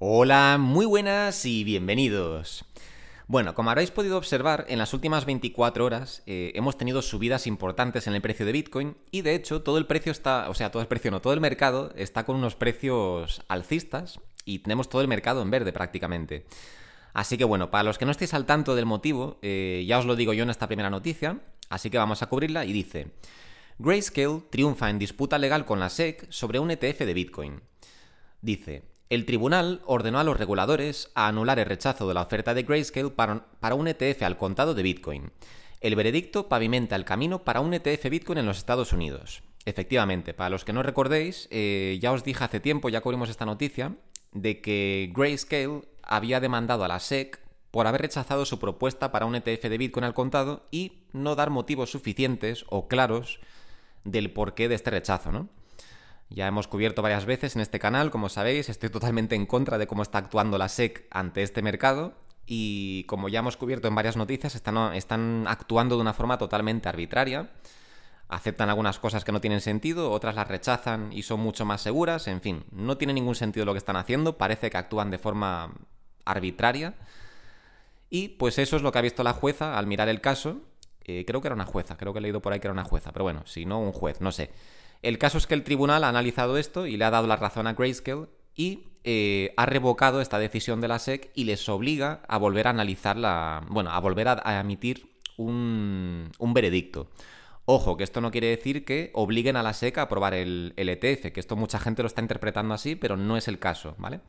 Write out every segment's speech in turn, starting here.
Hola, muy buenas y bienvenidos. Bueno, como habréis podido observar, en las últimas 24 horas eh, hemos tenido subidas importantes en el precio de Bitcoin y de hecho todo el precio está, o sea, todo el precio no, todo el mercado está con unos precios alcistas y tenemos todo el mercado en verde prácticamente. Así que bueno, para los que no estéis al tanto del motivo, eh, ya os lo digo yo en esta primera noticia, así que vamos a cubrirla y dice, Grayscale triunfa en disputa legal con la SEC sobre un ETF de Bitcoin. Dice, el tribunal ordenó a los reguladores a anular el rechazo de la oferta de Grayscale para, un ETF al contado de Bitcoin. El veredicto pavimenta el camino para un ETF Bitcoin en los Estados Unidos. Efectivamente, para los que no recordéis, eh, ya os dije hace tiempo, ya cubrimos esta noticia, de que Grayscale había demandado a la SEC por haber rechazado su propuesta para un ETF de Bitcoin al contado y no dar motivos suficientes o claros del porqué de este rechazo, ¿no? Ya hemos cubierto varias veces en este canal, como sabéis, estoy totalmente en contra de cómo está actuando la SEC ante este mercado y como ya hemos cubierto en varias noticias, están, actuando de una forma totalmente arbitraria. Aceptan algunas cosas que no tienen sentido, otras las rechazan y son mucho más seguras, en fin, no tiene ningún sentido lo que están haciendo, parece que actúan de forma arbitraria. Y pues eso es lo que ha visto la jueza al mirar el caso. Eh, creo que era una jueza, creo que he leído por ahí que era una jueza, pero bueno, si no, un juez, no sé. El caso es que el tribunal ha analizado esto y le ha dado la razón a Grayscale y eh, ha revocado esta decisión de la SEC y les obliga a volver a analizar la. Bueno, a volver a, emitir un, veredicto. Ojo, que esto no quiere decir que obliguen a la SEC a aprobar el, ETF, que esto mucha gente lo está interpretando así, pero no es el caso, ¿vale?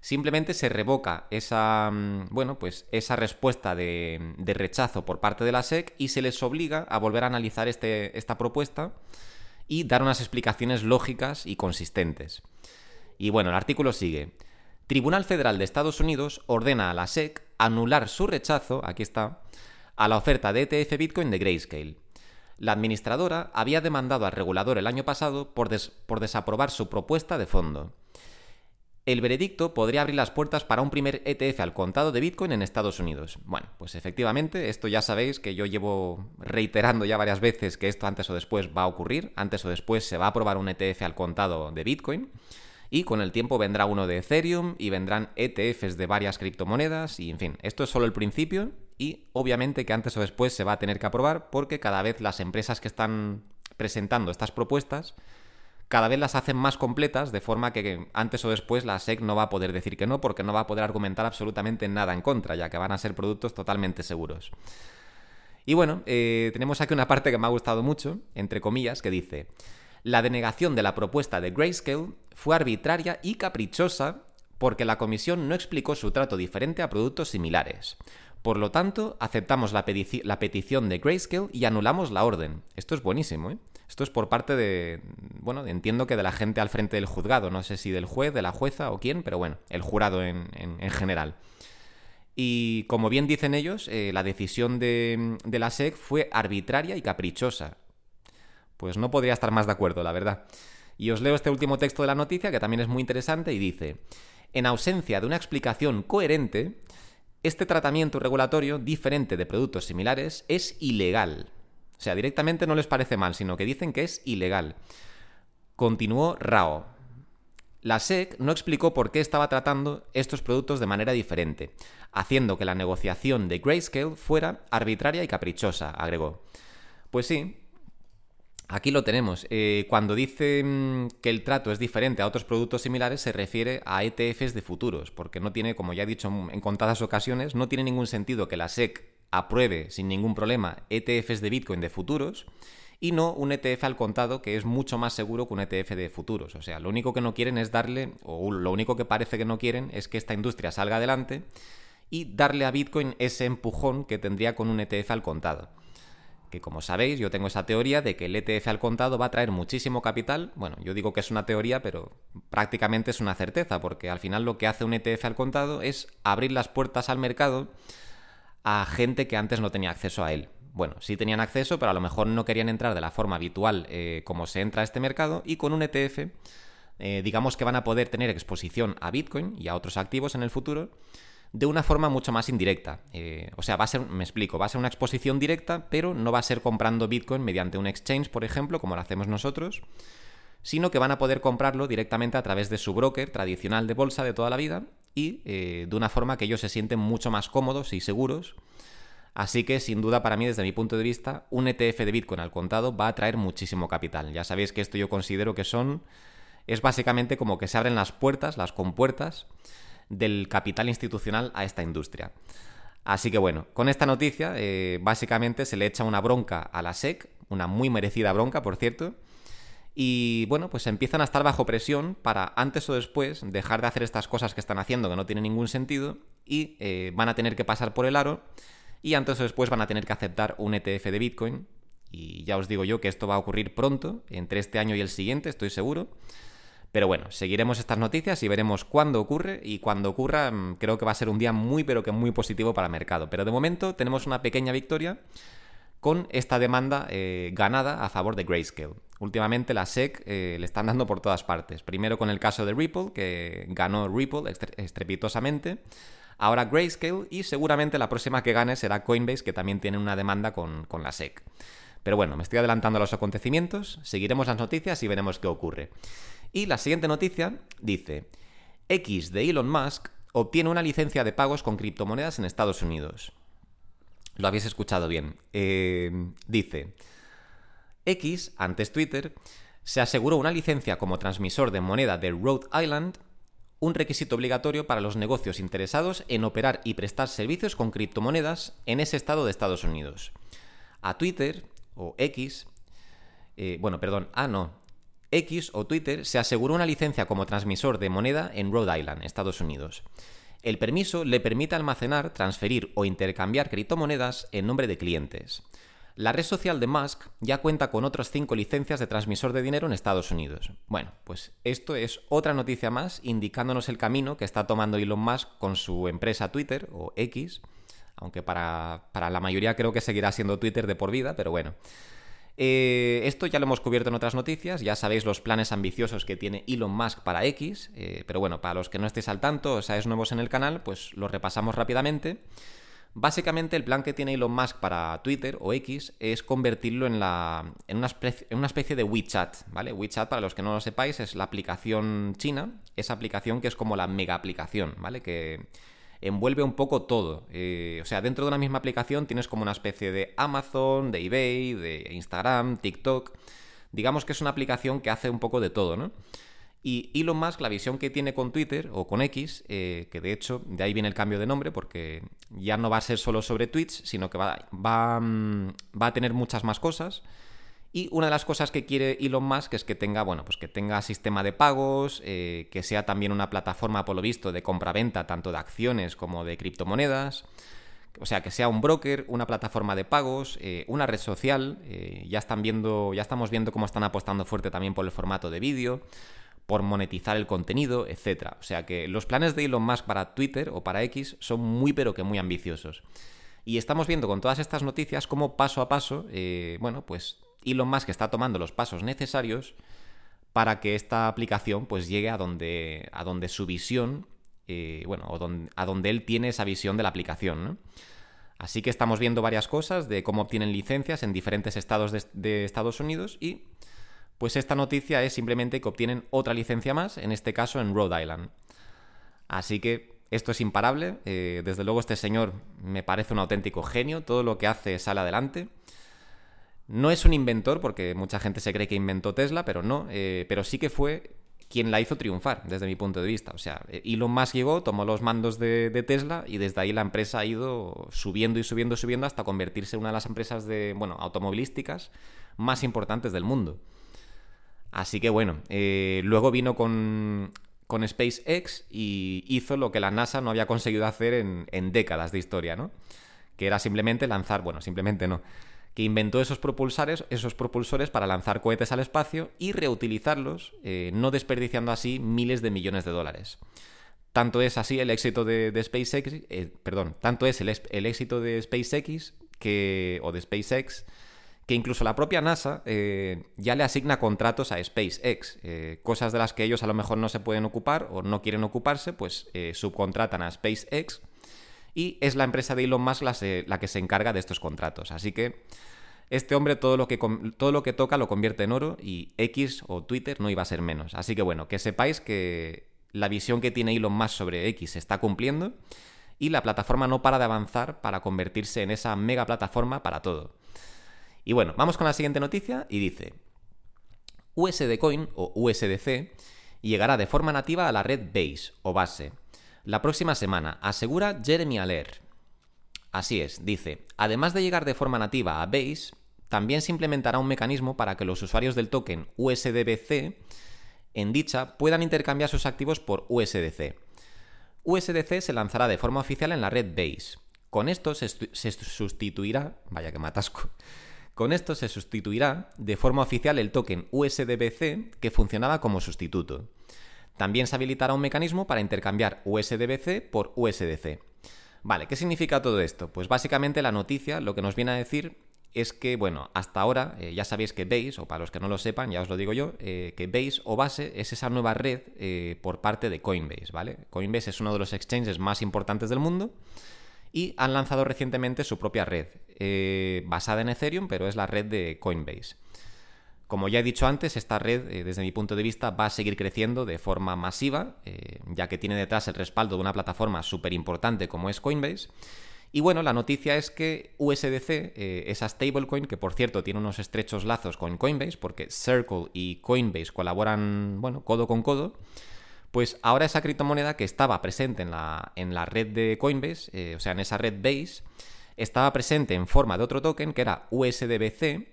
Simplemente se revoca esa, mm, bueno, pues esa respuesta de, de, rechazo por parte de la SEC y se les obliga a volver a analizar este, esta propuesta y dar unas explicaciones lógicas y consistentes. Y bueno, el artículo sigue. Tribunal Federal de Estados Unidos ordena a la SEC anular su rechazo, aquí está, a la oferta de ETF Bitcoin de Grayscale. La administradora había demandado al regulador el año pasado por, por desaprobar su propuesta de fondo el veredicto podría abrir las puertas para un primer ETF al contado de Bitcoin en Estados Unidos. Bueno, pues efectivamente, esto ya sabéis que yo llevo reiterando ya varias veces que esto antes o después va a ocurrir, antes o después se va a aprobar un ETF al contado de Bitcoin. Y con el tiempo vendrá uno de Ethereum y vendrán ETFs de varias criptomonedas y en fin, esto es solo el principio y obviamente que antes o después se va a tener que aprobar porque cada vez las empresas que están presentando estas propuestas cada vez las hacen más completas, de forma que antes o después la SEC no va a poder decir que no, porque no va a poder argumentar absolutamente nada en contra, ya que van a ser productos totalmente seguros. Y bueno, eh, tenemos aquí una parte que me ha gustado mucho, entre comillas, que dice, la denegación de la propuesta de Grayscale fue arbitraria y caprichosa porque la comisión no explicó su trato diferente a productos similares. Por lo tanto, aceptamos la, la petición de Grayscale y anulamos la orden. Esto es buenísimo, ¿eh? Esto es por parte de, bueno, entiendo que de la gente al frente del juzgado, no sé si del juez, de la jueza o quién, pero bueno, el jurado en, general. Y como bien dicen ellos, eh, la decisión de, de la SEC fue arbitraria y caprichosa. Pues no podría estar más de acuerdo, la verdad. Y os leo este último texto de la noticia, que también es muy interesante, y dice, en ausencia de una explicación coherente, este tratamiento regulatorio diferente de productos similares es ilegal. O sea, directamente no les parece mal, sino que dicen que es ilegal. Continuó Rao. La SEC no explicó por qué estaba tratando estos productos de manera diferente, haciendo que la negociación de Grayscale fuera arbitraria y caprichosa, agregó. Pues sí, aquí lo tenemos. Eh, cuando dice que el trato es diferente a otros productos similares, se refiere a ETFs de futuros, porque no tiene, como ya he dicho en contadas ocasiones, no tiene ningún sentido que la SEC apruebe sin ningún problema ETFs de Bitcoin de futuros y no un ETF al contado que es mucho más seguro que un ETF de futuros. O sea, lo único que no quieren es darle, o lo único que parece que no quieren es que esta industria salga adelante y darle a Bitcoin ese empujón que tendría con un ETF al contado. Que como sabéis, yo tengo esa teoría de que el ETF al contado va a traer muchísimo capital. Bueno, yo digo que es una teoría, pero prácticamente es una certeza, porque al final lo que hace un ETF al contado es abrir las puertas al mercado a gente que antes no tenía acceso a él. Bueno, sí tenían acceso, pero a lo mejor no querían entrar de la forma habitual eh, como se entra a este mercado y con un ETF, eh, digamos que van a poder tener exposición a Bitcoin y a otros activos en el futuro de una forma mucho más indirecta. Eh, o sea, va a ser, me explico, va a ser una exposición directa, pero no va a ser comprando Bitcoin mediante un exchange, por ejemplo, como lo hacemos nosotros, sino que van a poder comprarlo directamente a través de su broker tradicional de bolsa de toda la vida y eh, de una forma que ellos se sienten mucho más cómodos y seguros. Así que sin duda para mí desde mi punto de vista un ETF de Bitcoin al contado va a traer muchísimo capital. Ya sabéis que esto yo considero que son es básicamente como que se abren las puertas, las compuertas del capital institucional a esta industria. Así que bueno, con esta noticia eh, básicamente se le echa una bronca a la SEC, una muy merecida bronca, por cierto, y bueno, pues empiezan a estar bajo presión para antes o después dejar de hacer estas cosas que están haciendo que no tienen ningún sentido y eh, van a tener que pasar por el aro y antes o después van a tener que aceptar un ETF de Bitcoin. Y ya os digo yo que esto va a ocurrir pronto, entre este año y el siguiente, estoy seguro. Pero bueno, seguiremos estas noticias y veremos cuándo ocurre y cuando ocurra mm, creo que va a ser un día muy pero que muy positivo para el mercado. Pero de momento tenemos una pequeña victoria con esta demanda eh, ganada a favor de Grayscale. Últimamente la SEC eh, le están dando por todas partes. Primero con el caso de Ripple, que ganó Ripple estrepitosamente. Ahora Grayscale y seguramente la próxima que gane será Coinbase, que también tiene una demanda con, con la SEC. Pero bueno, me estoy adelantando a los acontecimientos, seguiremos las noticias y veremos qué ocurre. Y la siguiente noticia dice, X de Elon Musk obtiene una licencia de pagos con criptomonedas en Estados Unidos. Lo habéis escuchado bien. Eh, dice, X, antes Twitter, se aseguró una licencia como transmisor de moneda de Rhode Island, un requisito obligatorio para los negocios interesados en operar y prestar servicios con criptomonedas en ese estado de Estados Unidos. A Twitter, o X, eh, bueno, perdón, ah, no, X o Twitter se aseguró una licencia como transmisor de moneda en Rhode Island, Estados Unidos. El permiso le permite almacenar, transferir o intercambiar criptomonedas en nombre de clientes. La red social de Musk ya cuenta con otras cinco licencias de transmisor de dinero en Estados Unidos. Bueno, pues esto es otra noticia más indicándonos el camino que está tomando Elon Musk con su empresa Twitter o X, aunque para, para la mayoría creo que seguirá siendo Twitter de por vida, pero bueno. Eh, esto ya lo hemos cubierto en otras noticias, ya sabéis los planes ambiciosos que tiene Elon Musk para X, eh, pero bueno, para los que no estéis al tanto o seáis nuevos en el canal, pues lo repasamos rápidamente. Básicamente el plan que tiene Elon Musk para Twitter o X es convertirlo en, la, en, una, especie, en una especie de WeChat, ¿vale? WeChat, para los que no lo sepáis, es la aplicación china, esa aplicación que es como la mega aplicación, ¿vale? Que envuelve un poco todo. Eh, o sea, dentro de una misma aplicación tienes como una especie de Amazon, de eBay, de Instagram, TikTok. Digamos que es una aplicación que hace un poco de todo, ¿no? Y Elon Musk, la visión que tiene con Twitter o con X, eh, que de hecho de ahí viene el cambio de nombre, porque ya no va a ser solo sobre tweets, sino que mm, va a tener muchas más cosas. Y una de las cosas que quiere Elon Musk es que tenga, bueno, pues que tenga sistema de pagos, eh, que sea también una plataforma, por lo visto, de compra-venta tanto de acciones como de criptomonedas. O sea, que sea un broker, una plataforma de pagos, eh, una red social. Eh, ya están viendo, ya estamos viendo cómo están apostando fuerte también por el formato de vídeo, por monetizar el contenido, etc. O sea que los planes de Elon Musk para Twitter o para X son muy pero que muy ambiciosos. Y estamos viendo con todas estas noticias cómo paso a paso, bueno, pues Elon Musk está tomando los pasos necesarios para que esta aplicación pues llegue a donde, a donde su visión, eh, bueno, a donde él tiene esa visión de la aplicación, Así que estamos viendo varias cosas de cómo obtienen licencias en diferentes estados de, Estados Unidos y pues esta noticia es simplemente que obtienen otra licencia más, en este caso en Rhode Island. Así que esto es imparable, eh, desde luego este señor me parece un auténtico genio, todo lo que hace sale adelante. No es un inventor, porque mucha gente se cree que inventó Tesla, pero no, eh, pero sí que fue quien la hizo triunfar, desde mi punto de vista. O sea, Elon Musk llegó, tomó los mandos de, Tesla y desde ahí la empresa ha ido subiendo y subiendo, subiendo hasta convertirse en una de las empresas de, bueno, automovilísticas más importantes del mundo. Así que bueno, eh, luego vino con, con SpaceX y hizo lo que la NASA no había conseguido hacer en, en décadas de historia, ¿no? Que era simplemente lanzar, bueno, simplemente no que inventó esos propulsores, esos propulsores para lanzar cohetes al espacio y reutilizarlos, eh, no desperdiciando así miles de millones de dólares. Tanto es así el éxito de, SpaceX, eh, perdón, tanto es el, éxito de SpaceX que, o de SpaceX que incluso la propia NASA eh, ya le asigna contratos a SpaceX, cosas de las que ellos a lo mejor no se pueden ocupar o no quieren ocuparse, pues subcontratan a SpaceX y es la empresa de Elon Musk la, que se encarga de estos contratos. Así que este hombre todo lo, que, todo lo que toca lo convierte en oro y X o Twitter no iba a ser menos. Así que bueno, que sepáis que la visión que tiene Elon Musk sobre X se está cumpliendo y la plataforma no para de avanzar para convertirse en esa mega plataforma para todo. Y bueno, vamos con la siguiente noticia y dice, USD Coin o USDC llegará de forma nativa a la red Base o base la próxima semana, asegura Jeremy Aller. Así es, dice, además de llegar de forma nativa a Base, también se implementará un mecanismo para que los usuarios del token USDBC en dicha puedan intercambiar sus activos por USDC. USDC se lanzará de forma oficial en la red Base. Con esto se, sustituirá, vaya que matasco, con esto se sustituirá de forma oficial el token USDBC que funcionaba como sustituto. También se habilitará un mecanismo para intercambiar USDBC por USDC. Vale, ¿qué significa todo esto? Pues básicamente la noticia lo que nos viene a decir es que, bueno, hasta ahora eh, ya sabéis que Base, o para los que no lo sepan, ya os lo digo yo, eh, que Base o Base es esa nueva red eh, por parte de Coinbase, ¿vale? Coinbase es uno de los exchanges más importantes del mundo y han lanzado recientemente su propia red, basada en Ethereum, pero es la red de Coinbase. Como ya he dicho antes, esta red, desde mi punto de vista, va a seguir creciendo de forma masiva, ya que tiene detrás el respaldo de una plataforma súper importante como es Coinbase. Y bueno, la noticia es que USDC, eh, esa stablecoin, que por cierto tiene unos estrechos lazos con Coinbase, porque Circle y Coinbase colaboran, bueno, codo con codo, pues ahora esa criptomoneda que estaba presente en la, en la red de Coinbase, eh, o sea, en esa red Base, estaba presente en forma de otro token que era USDBC,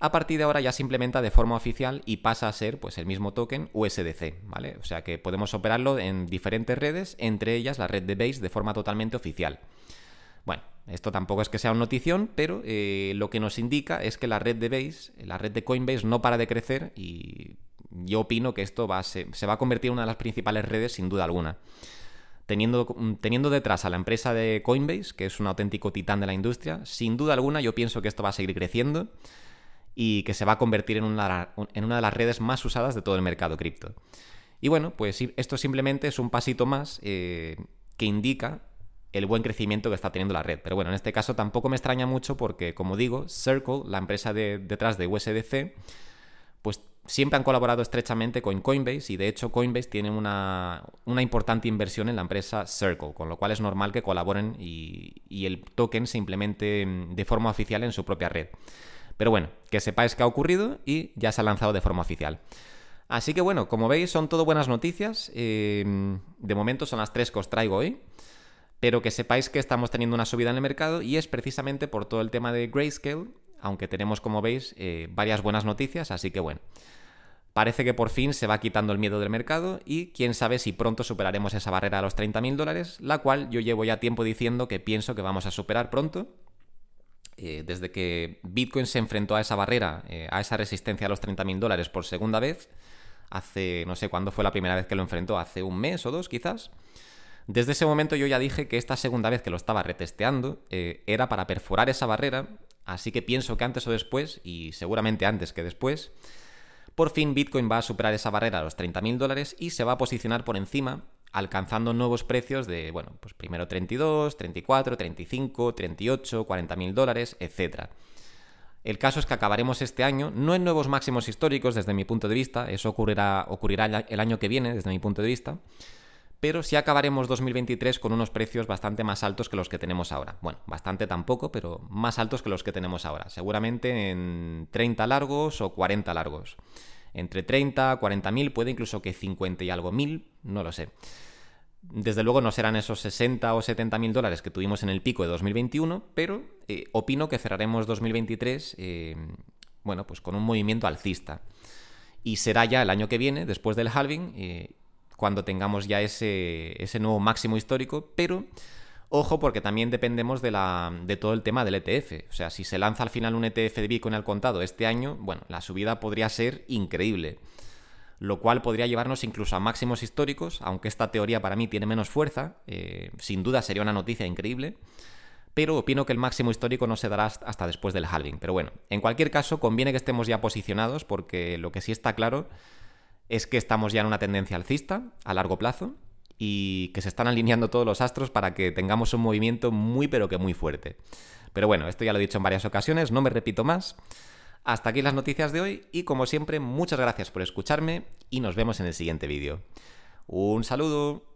a partir de ahora ya se implementa de forma oficial y pasa a ser pues el mismo token USDC, ¿vale? O sea que podemos operarlo en diferentes redes, entre ellas la red de Base de forma totalmente oficial. Bueno, esto tampoco es que sea una notición, pero eh, lo que nos indica es que la red de Base, la red de Coinbase no para de crecer y yo opino que esto va se, va a convertir en una de las principales redes sin duda alguna. Teniendo, teniendo, detrás a la empresa de Coinbase, que es un auténtico titán de la industria, sin duda alguna yo pienso que esto va a seguir creciendo y que se va a convertir en una, en una de las redes más usadas de todo el mercado cripto. Y bueno, pues esto simplemente es un pasito más eh, que indica el buen crecimiento que está teniendo la red. Pero bueno, en este caso tampoco me extraña mucho porque, como digo, Circle, la empresa de, detrás de USDC, pues siempre han colaborado estrechamente con Coinbase y de hecho Coinbase tiene una, importante inversión en la empresa Circle, con lo cual es normal que colaboren y, y, el token se implemente de forma oficial en su propia red. Pero bueno, que sepáis que ha ocurrido y ya se ha lanzado de forma oficial. Así que bueno, como veis son todo buenas noticias. Eh, de momento son las tres que os traigo hoy pero que sepáis que estamos teniendo una subida en el mercado y es precisamente por todo el tema de Grayscale, aunque tenemos, como veis, eh, varias buenas noticias, así que bueno. Parece que por fin se va quitando el miedo del mercado y quién sabe si pronto superaremos esa barrera a los 30.000 dólares, la cual yo llevo ya tiempo diciendo que pienso que vamos a superar pronto. Eh, desde que Bitcoin se enfrentó a esa barrera, eh, a esa resistencia a los 30.000 dólares por segunda vez, hace, no sé cuándo fue la primera vez que lo enfrentó, hace un mes o dos quizás, desde ese momento yo ya dije que esta segunda vez que lo estaba retesteando eh, era para perforar esa barrera, así que pienso que antes o después, y seguramente antes que después, por fin Bitcoin va a superar esa barrera a los 30.000 dólares y se va a posicionar por encima, alcanzando nuevos precios de, bueno, pues primero 32, 34, 35, 38, 40.000 dólares, etc. El caso es que acabaremos este año, no en nuevos máximos históricos desde mi punto de vista, eso ocurrirá, ocurrirá el año que viene desde mi punto de vista, pero sí acabaremos 2023 con unos precios bastante más altos que los que tenemos ahora. Bueno, bastante tampoco, pero más altos que los que tenemos ahora. Seguramente en 30 largos o 40 largos. Entre 30, 40 mil, puede incluso que 50 y algo mil, no lo sé. Desde luego no serán esos 60 o 70 mil dólares que tuvimos en el pico de 2021, pero eh, opino que cerraremos 2023, eh, bueno, pues con un movimiento alcista. Y será ya el año que viene, después del halving, eh, cuando tengamos ya ese, ese nuevo máximo histórico, pero ojo porque también dependemos de, la, de todo el tema del ETF. O sea, si se lanza al final un ETF de Bitcoin al contado este año, bueno, la subida podría ser increíble. Lo cual podría llevarnos incluso a máximos históricos, aunque esta teoría para mí tiene menos fuerza. Eh, sin duda sería una noticia increíble. Pero opino que el máximo histórico no se dará hasta después del halving. Pero bueno, en cualquier caso, conviene que estemos ya posicionados, porque lo que sí está claro es que estamos ya en una tendencia alcista a largo plazo y que se están alineando todos los astros para que tengamos un movimiento muy pero que muy fuerte. Pero bueno, esto ya lo he dicho en varias ocasiones, no me repito más. Hasta aquí las noticias de hoy y como siempre muchas gracias por escucharme y nos vemos en el siguiente vídeo. Un saludo.